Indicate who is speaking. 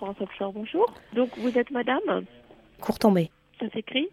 Speaker 1: France bonjour. Donc vous êtes madame
Speaker 2: Courtombé.
Speaker 1: Ça s'écrit